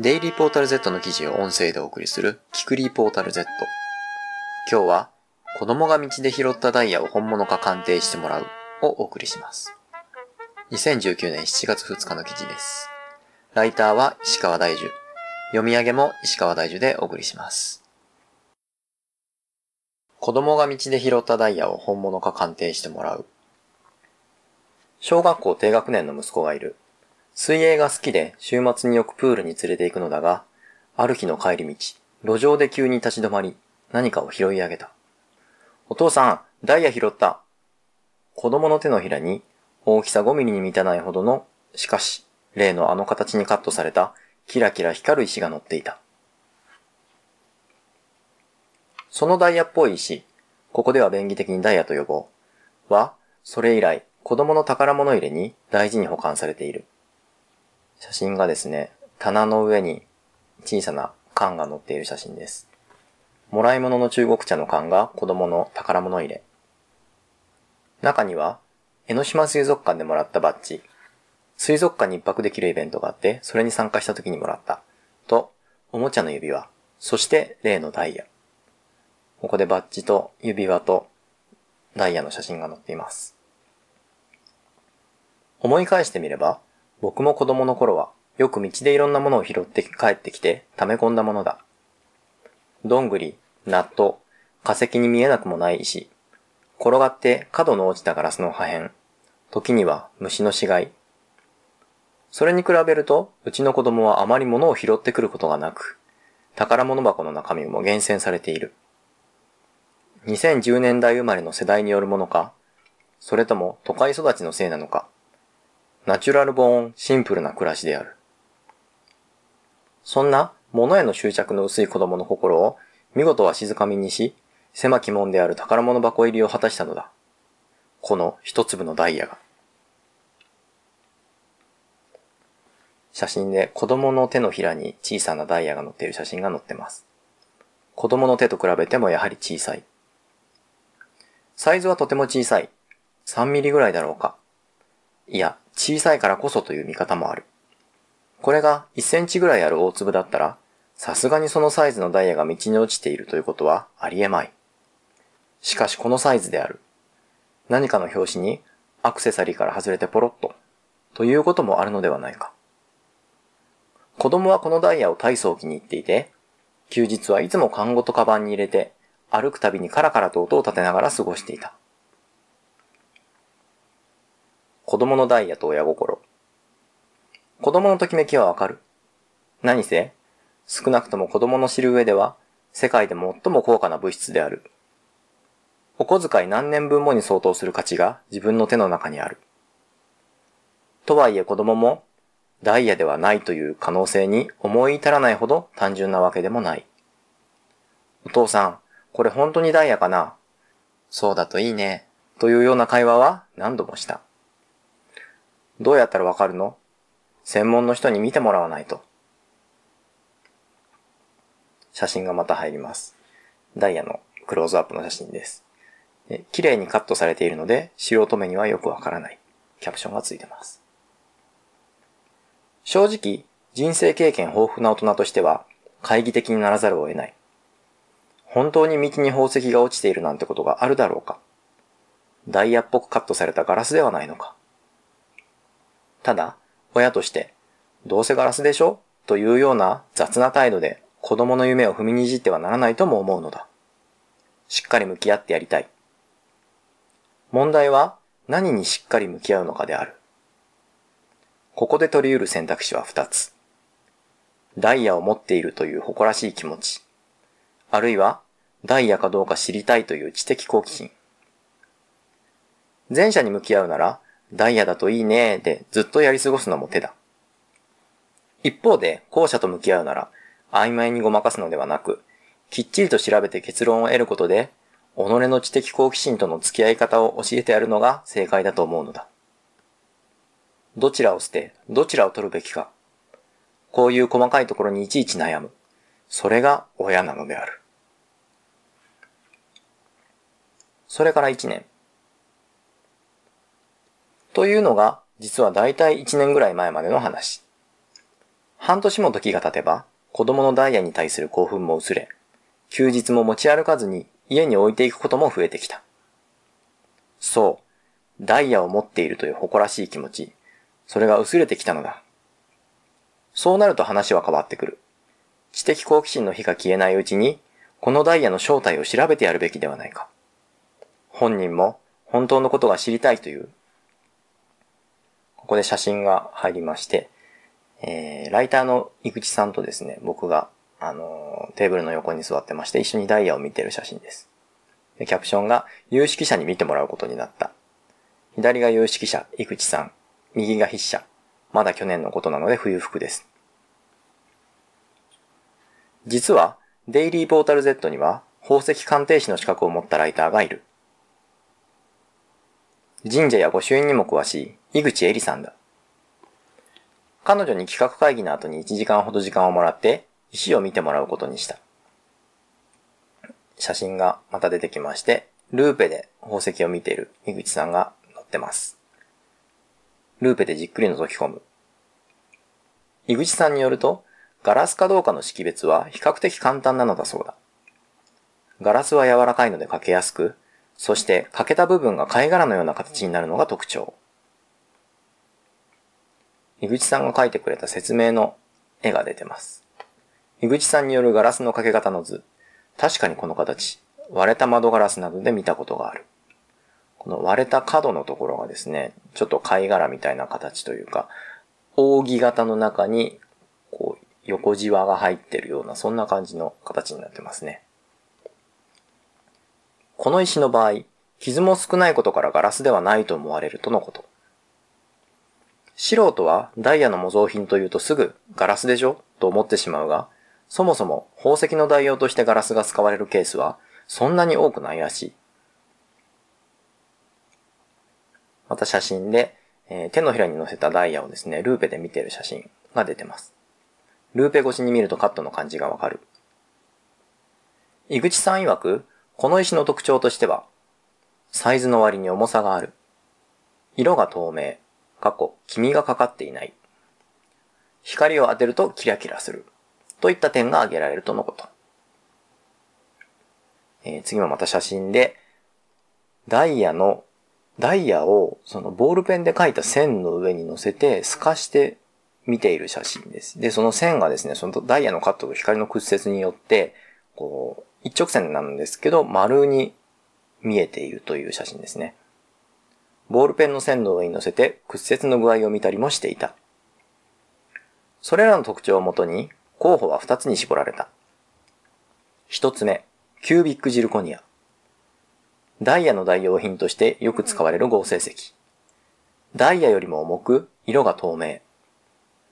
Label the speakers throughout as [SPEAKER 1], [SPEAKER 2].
[SPEAKER 1] デイリーポータル Z の記事を音声でお送りするキクリーポータル Z。今日は子供が道で拾ったダイヤを本物か鑑定してもらうをお送りします。2019年7月2日の記事です。ライターは石川大樹。読み上げも石川大樹でお送りします。子供が道で拾ったダイヤを本物か鑑定してもらう。小学校低学年の息子がいる。水泳が好きで週末によくプールに連れて行くのだが、ある日の帰り道、路上で急に立ち止まり、何かを拾い上げた。お父さん、ダイヤ拾った。子供の手のひらに大きさ5ミリに満たないほどの、しかし、例のあの形にカットされたキラキラ光る石が乗っていた。そのダイヤっぽい石、ここでは便宜的にダイヤと呼ぼう。は、それ以来、子供の宝物入れに大事に保管されている。写真がですね、棚の上に小さな缶が載っている写真です。もらい物の中国茶の缶が子供の宝物入れ。中には、江ノ島水族館でもらったバッジ。水族館に一泊できるイベントがあって、それに参加した時にもらった。と、おもちゃの指輪。そして、例のダイヤ。ここでバッジと指輪とダイヤの写真が載っています。思い返してみれば、僕も子供の頃は、よく道でいろんなものを拾って帰ってきて溜め込んだものだ。どんぐり、納豆、化石に見えなくもない石、転がって角の落ちたガラスの破片、時には虫の死骸。それに比べると、うちの子供はあまり物を拾ってくることがなく、宝物箱の中身も厳選されている。2010年代生まれの世代によるものか、それとも都会育ちのせいなのか、ナチュラルボーンシンプルな暮らしである。そんな物への執着の薄い子供の心を見事は静かみにし、狭き門である宝物箱入りを果たしたのだ。この一粒のダイヤが。写真で子供の手のひらに小さなダイヤが載っている写真が載ってます。子供の手と比べてもやはり小さい。サイズはとても小さい。3ミリぐらいだろうか。いや、小さいからこそという見方もある。これが1センチぐらいある大粒だったら、さすがにそのサイズのダイヤが道に落ちているということはありえまい。しかしこのサイズである。何かの拍子にアクセサリーから外れてポロッと、ということもあるのではないか。子供はこのダイヤを大層気に入っていて、休日はいつも缶ごとカバンに入れて、歩くたびにカラカラと音を立てながら過ごしていた。子供のダイヤと親心。子供のときめきはわかる。何せ、少なくとも子供の知る上では、世界で最も高価な物質である。お小遣い何年分もに相当する価値が自分の手の中にある。とはいえ子供も、ダイヤではないという可能性に思い至らないほど単純なわけでもない。お父さん、これ本当にダイヤかな？そうだといいね。というような会話は何度もした。どうやったらわかるの？専門の人に見てもらわないと。写真がまた入ります。ダイヤのクローズアップの写真です。綺麗にカットされているので、素人目にはよくわからない。キャプションがついてます。正直、人生経験豊富な大人としては、懐疑的にならざるを得ない。本当に道に宝石が落ちているなんてことがあるだろうかダイヤっぽくカットされたガラスではないのかただ、親として、どうせガラスでしょ？というような雑な態度で子供の夢を踏みにじってはならないとも思うのだ。しっかり向き合ってやりたい。問題は何にしっかり向き合うのかである。ここで取り得る選択肢は二つ。ダイヤを持っているという誇らしい気持ち。あるいは、ダイヤかどうか知りたいという知的好奇心。前者に向き合うなら、ダイヤだといいねーでずっとやり過ごすのも手だ。一方で、後者と向き合うなら、曖昧にごまかすのではなく、きっちりと調べて結論を得ることで、己の知的好奇心との付き合い方を教えてやるのが正解だと思うのだ。どちらを捨て、どちらを取るべきか。こういう細かいところにいちいち悩む。それが親なのである。それから1年。というのが、実はだいたい1年ぐらい前までの話。半年も時が経てば、子供のダイヤに対する興奮も薄れ、休日も持ち歩かずに家に置いていくことも増えてきた。そう、ダイヤを持っているという誇らしい気持ち、それが薄れてきたのだ。そうなると話は変わってくる。知的好奇心の火が消えないうちに、このダイヤの正体を調べてやるべきではないか。本人も本当のことが知りたいという。ここで写真が入りまして、えー、ライターの井口さんとですね、僕が、あのー、テーブルの横に座ってまして、一緒にダイヤを見てる写真です。でキャプションが、有識者に見てもらうことになった。左が有識者、井口さん。右が筆者。まだ去年のことなので冬服です。実は、デイリーポータル Z には、宝石鑑定士の資格を持ったライターがいる。神社や御朱印にも詳しい、井口恵里さんだ。彼女に企画会議の後に1時間ほど時間をもらって、石を見てもらうことにした。写真がまた出てきまして、ルーペで宝石を見ている井口さんが載ってます。ルーペでじっくり覗き込む。井口さんによると、ガラスかどうかの識別は比較的簡単なのだそうだ。ガラスは柔らかいのでかけやすく、そして欠けた部分が貝殻のような形になるのが特徴。井口さんが描いてくれた説明の絵が出てます。井口さんによるガラスのかけ方の図。確かにこの形、割れた窓ガラスなどで見たことがある。この割れた角のところがですね、ちょっと貝殻みたいな形というか、扇形の中に、こう、横じわが入ってるような、そんな感じの形になってますね。この石の場合、傷も少ないことからガラスではないと思われるとのこと。素人はダイヤの模造品というとすぐガラスでしょ？と思ってしまうが、そもそも宝石の代用としてガラスが使われるケースはそんなに多くないらしい。また写真で、えー、手のひらに乗せたダイヤをですね、ルーペで見ている写真が出てます。ルーペ越しに見るとカットの感じがわかる。井口さん曰く、この石の特徴としては、サイズの割に重さがある。色が透明。過去、黄身がかかっていない。光を当てるとキラキラする。といった点が挙げられるとのこと。えー、次もまた写真で、ダイヤの、ダイヤをそのボールペンで描いた線の上に乗せて透かして見ている写真です。で、その線がですね、そのダイヤのカットと光の屈折によって、こう、一直線なんですけど、丸に見えているという写真ですね。ボールペンの線の上に乗せて屈折の具合を見たりもしていた。それらの特徴をもとに候補は2つに絞られた。1つ目、キュービックジルコニア。ダイヤの代用品としてよく使われる合成石。ダイヤよりも重く、色が透明。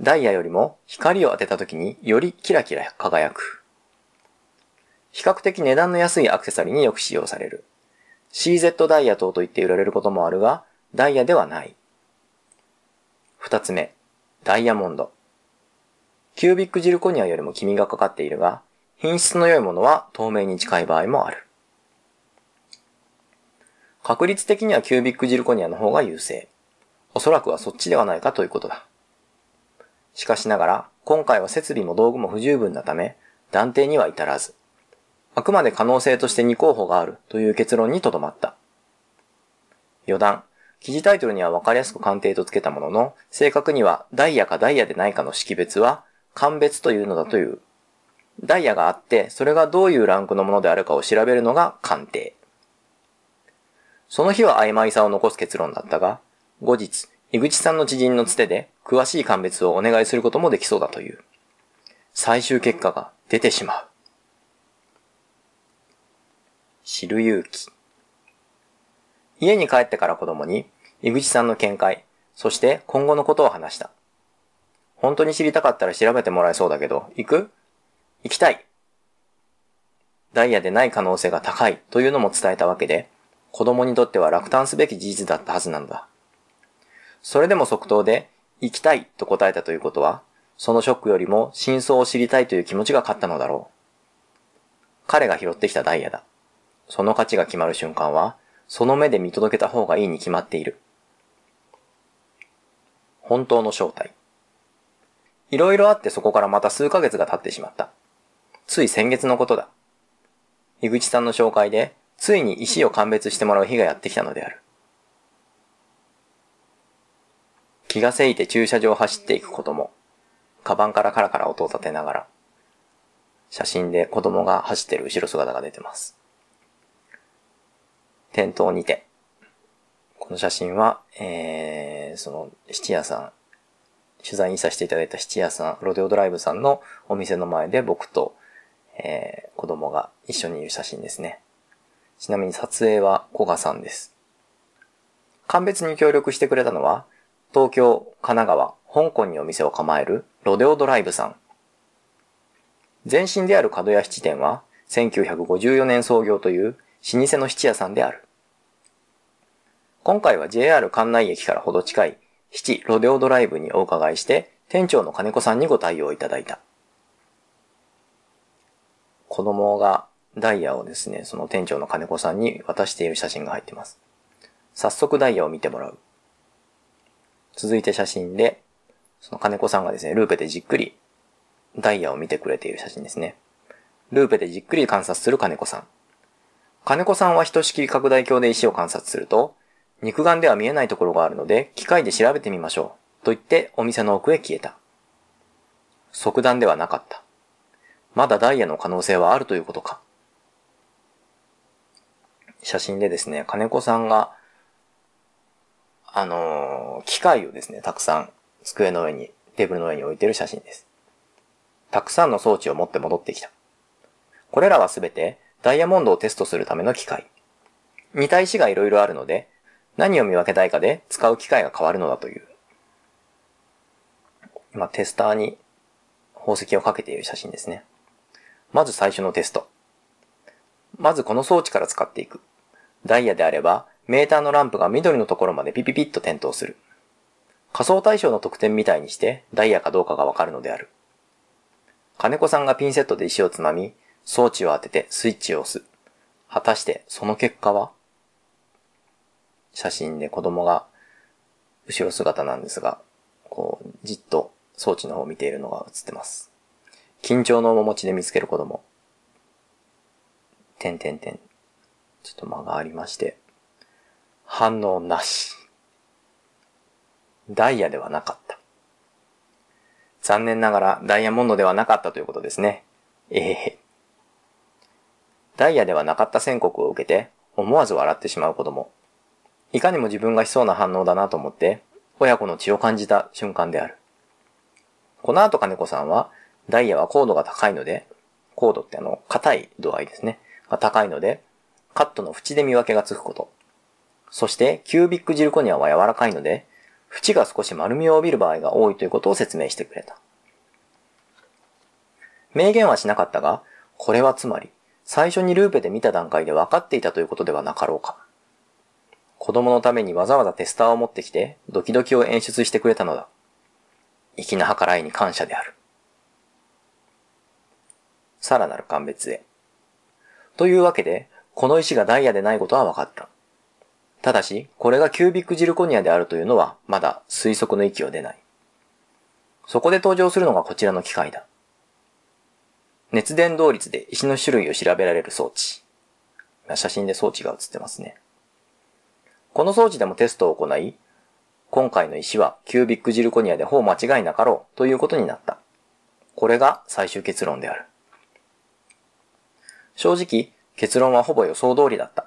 [SPEAKER 1] ダイヤよりも光を当てた時によりキラキラ輝く。比較的値段の安いアクセサリーによく使用される。CZ ダイヤ等と言って売られることもあるが、ダイヤではない。二つ目、ダイヤモンド。キュービックジルコニアよりも黄身がかかっているが、品質の良いものは透明に近い場合もある。確率的にはキュービックジルコニアの方が優勢。おそらくはそっちではないかということだ。しかしながら、今回は設備も道具も不十分なため、断定には至らず、あくまで可能性として2候補があるという結論にとどまった。余談。記事タイトルには分かりやすく鑑定とつけたものの、正確にはダイヤかダイヤでないかの識別は、鑑別というのだという。ダイヤがあって、それがどういうランクのものであるかを調べるのが鑑定。その日は曖昧さを残す結論だったが、後日、井口さんの知人のつてで詳しい鑑別をお願いすることもできそうだという。最終結果が出てしまう。知る勇気。家に帰ってから子供に、井口さんの見解、そして今後のことを話した。本当に知りたかったら調べてもらえそうだけど、行く？行きたいダイヤでない可能性が高いというのも伝えたわけで、子供にとっては落胆すべき事実だったはずなんだ。それでも即答で、行きたいと答えたということは、そのショックよりも真相を知りたいという気持ちが勝ったのだろう。彼が拾ってきたダイヤだ。その価値が決まる瞬間は、その目で見届けた方がいいに決まっている。本当の正体。いろいろあってそこからまた数ヶ月が経ってしまった。つい先月のことだ。井口さんの紹介で、ついに石を鑑別してもらう日がやってきたのである。気がせいて駐車場を走っていく子供。カバンからカラカラ音を立てながら、写真で子供が走ってる後ろ姿が出てます。店頭にて。この写真は、えー、その、七屋さん、取材にさせていただいた七屋さん、ロデオドライブさんのお店の前で僕と、えー、子供が一緒にいる写真ですね。ちなみに撮影は古賀さんです。鑑別に協力してくれたのは、東京、神奈川、香港にお店を構えるロデオドライブさん。前身である角屋七店は、1954年創業という老舗の七屋さんである。今回は JR 関内駅からほど近い七ロデオドライブにお伺いして、店長の金子さんにご対応いただいた。子供がダイヤをですね、その店長の金子さんに渡している写真が入ってます。早速ダイヤを見てもらう。続いて写真で、その金子さんがですね、ルーペでじっくりダイヤを見てくれている写真ですね。ルーペでじっくり観察する金子さん。金子さんはひとしきり拡大鏡で石を観察すると、肉眼では見えないところがあるので、機械で調べてみましょう。と言ってお店の奥へ消えた。即断ではなかった。まだダイヤの可能性はあるということか。写真でですね、金子さんがあのー、機械をですね、たくさん机の上に、テーブルの上に置いてる写真です。たくさんの装置を持って戻ってきた。これらはすべてダイヤモンドをテストするための機械。似た石がいろいろあるので、何を見分けたいかで使う機械が変わるのだという。今、テスターに宝石をかけている写真ですね。まず最初のテスト。まずこの装置から使っていく。ダイヤであれば、メーターのランプが緑のところまでピピピッと点灯する。仮想対象の得点みたいにしてダイヤかどうかがわかるのである。金子さんがピンセットで石をつまみ、装置を当ててスイッチを押す。果たしてその結果は？写真で子供が後ろ姿なんですが、こう、じっと装置の方を見ているのが映ってます。緊張の面持ちで見つける子供。点点点。ちょっと間がありまして。反応なし。ダイヤではなかった。残念ながらダイヤモンドではなかったということですね。ええー、ダイヤではなかった宣告を受けて思わず笑ってしまう子供。いかにも自分がしそうな反応だなと思って親子の血を感じた瞬間である。この後金子さんはダイヤは高度が高いので、高度ってあの、硬い度合いですね。が高いので、カットの縁で見分けがつくこと。そしてキュービックジルコニアは柔らかいので、縁が少し丸みを帯びる場合が多いということを説明してくれた。明言はしなかったが、これはつまり、最初にルーペで見た段階で分かっていたということではなかろうか。子供のためにわざわざテスターを持ってきて、ドキドキを演出してくれたのだ。粋な計らいに感謝である。さらなる鑑別へ。というわけで、この石がダイヤでないことは分かった。ただし、これがキュービックジルコニアであるというのは、まだ推測の域を出ない。そこで登場するのがこちらの機械だ。熱伝導率で石の種類を調べられる装置。写真で装置が写ってますね。この装置でもテストを行い、今回の石はキュービックジルコニアでほぼ間違いなかろうということになった。これが最終結論である。正直、結論はほぼ予想通りだった。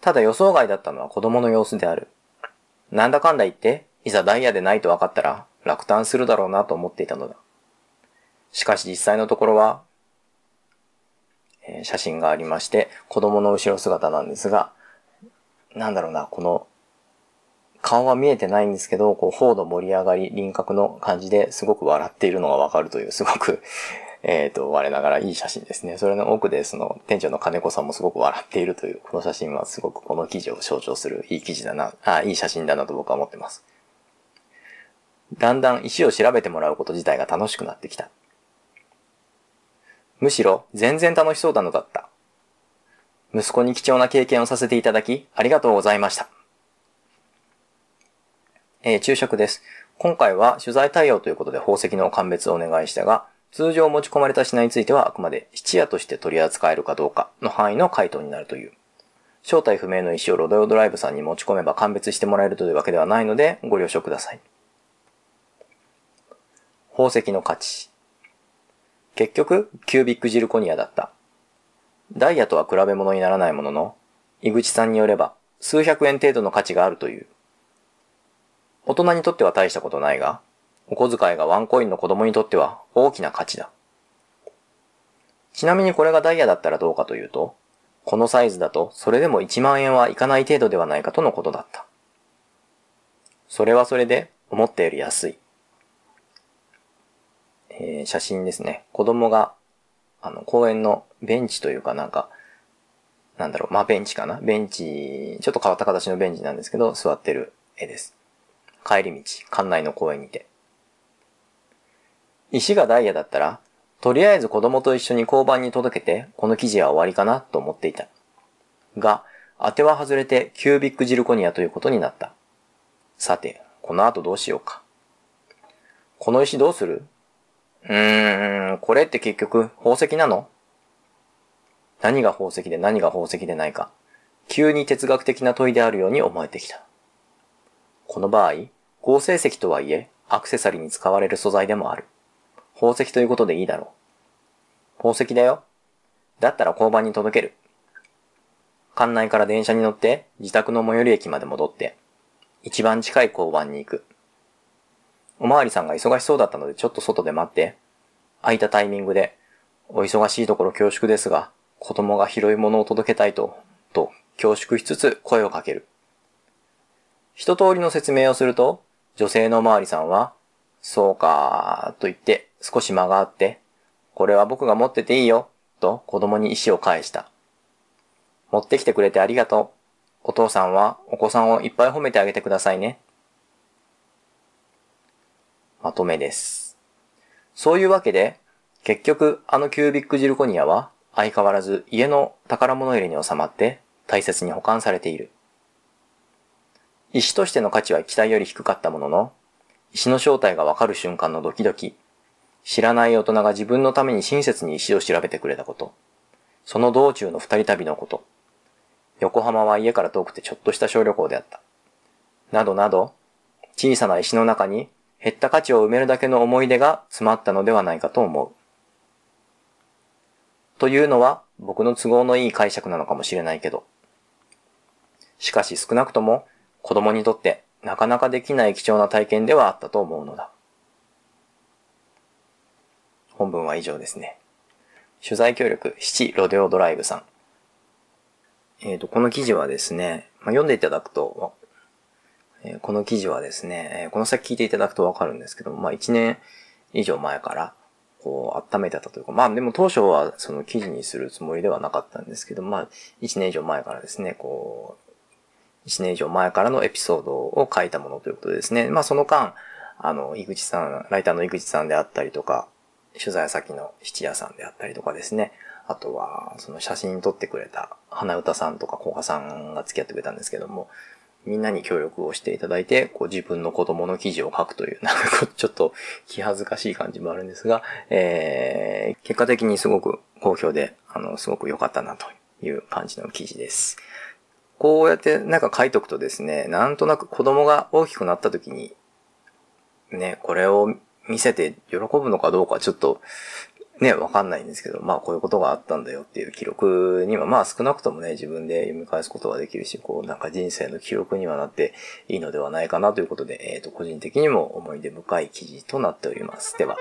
[SPEAKER 1] ただ予想外だったのは子供の様子である。なんだかんだ言って、いざダイヤでないと分かったら落胆するだろうなと思っていたのだ。しかし実際のところは、え、写真がありまして、子供の後ろ姿なんですが、なんだろうな、この、顔は見えてないんですけど、こう、頬の盛り上がり、輪郭の感じですごく笑っているのがわかるという、すごく えっ、と、我ながらいい写真ですね。それの奥で、その、店長の金子さんもすごく笑っているという、この写真はすごくこの記事を象徴するいい記事だな、あ、いい写真だなと僕は思ってます。だんだん石を調べてもらうこと自体が楽しくなってきた。むしろ、全然楽しそうなのだった。息子に貴重な経験をさせていただき、ありがとうございました。えー、昼食です。今回は取材対応ということで宝石の鑑別をお願いしたが、通常持ち込まれた品についてはあくまで質屋として取り扱えるかどうかの範囲の回答になるという。正体不明の石をロドオドライブさんに持ち込めば鑑別してもらえるというわけではないのでご了承ください。宝石の価値。結局、キュービックジルコニアだった。ダイヤとは比べ物にならないものの、井口さんによれば数百円程度の価値があるという。大人にとっては大したことないが、お小遣いがワンコインの子供にとっては大きな価値だ。ちなみにこれがダイヤだったらどうかというと、このサイズだとそれでも1万円はいかない程度ではないかとのことだった。それはそれで思ったより安い。えー、写真ですね。子供が、あの、公園のベンチというかなんか、なんだろう、まあ、ベンチかな？ベンチ、ちょっと変わった形のベンチなんですけど、座ってる絵です。帰り道、館内の公園にて。石がダイヤだったら、とりあえず子供と一緒に交番に届けて、この記事は終わりかな？と思っていた。が、当ては外れてキュービックジルコニアということになった。さて、この後どうしようか。この石どうする？うーん、これって結局宝石なの？何が宝石で何が宝石でないか、急に哲学的な問いであるように思えてきた。この場合、合成石とはいえ、アクセサリーに使われる素材でもある。宝石ということでいいだろう。宝石だよ。だったら交番に届ける。館内から電車に乗って自宅の最寄り駅まで戻って、一番近い交番に行く。おまわりさんが忙しそうだったのでちょっと外で待って、空いたタイミングで、お忙しいところ恐縮ですが、子供が拾い物を届けたいと、と恐縮しつつ声をかける。一通りの説明をすると、女性のおまわりさんは、そうかーと言って少し間があって、これは僕が持ってていいよ、と子供に石を返した。持ってきてくれてありがとう。お父さんはお子さんをいっぱい褒めてあげてくださいね。まとめです。そういうわけで、結局あのキュービックジルコニアは相変わらず家の宝物入れに収まって大切に保管されている。石としての価値は期待より低かったものの、石の正体がわかる瞬間のドキドキ、知らない大人が自分のために親切に石を調べてくれたこと、その道中の二人旅のこと、横浜は家から遠くてちょっとした小旅行であった。などなど、小さな石の中に減った価値を埋めるだけの思い出が詰まったのではないかと思う。というのは僕の都合のいい解釈なのかもしれないけど。しかし少なくとも子供にとってなかなかできない貴重な体験ではあったと思うのだ。本文は以上ですね。取材協力、七ロデオドライブさん。えっ、ー、と、この記事はですね、まあ、読んでいただくと、え、この記事はですね、え、この先聞いていただくとわかるんですけども、まあ、1年以上前から、こう、温めてたというか、まあでも当初はその記事にするつもりではなかったんですけど、まあ、1年以上前からですね、こう、1年以上前からのエピソードを書いたものということですね、まあその間、あの、井口さん、ライターの井口さんであったりとか、取材先の七屋さんであったりとかですね、あとは、その写真撮ってくれた花歌さんとか古賀さんが付き合ってくれたんですけども、みんなに協力をしていただいて、こう自分の子供の記事を書くという、なんかちょっと気恥ずかしい感じもあるんですが、えー、結果的にすごく好評で、あの、すごく良かったなという感じの記事です。こうやってなんか書いとくとですね、なんとなく子供が大きくなった時に、ね、これを見せて喜ぶのかどうかちょっとね、わかんないんですけど、まあこういうことがあったんだよっていう記録には、まあ少なくともね、自分で読み返すことができるし、こうなんか人生の記録にはなっていいのではないかなということで、えっ、ー、と、個人的にも思い出深い記事となっております。では。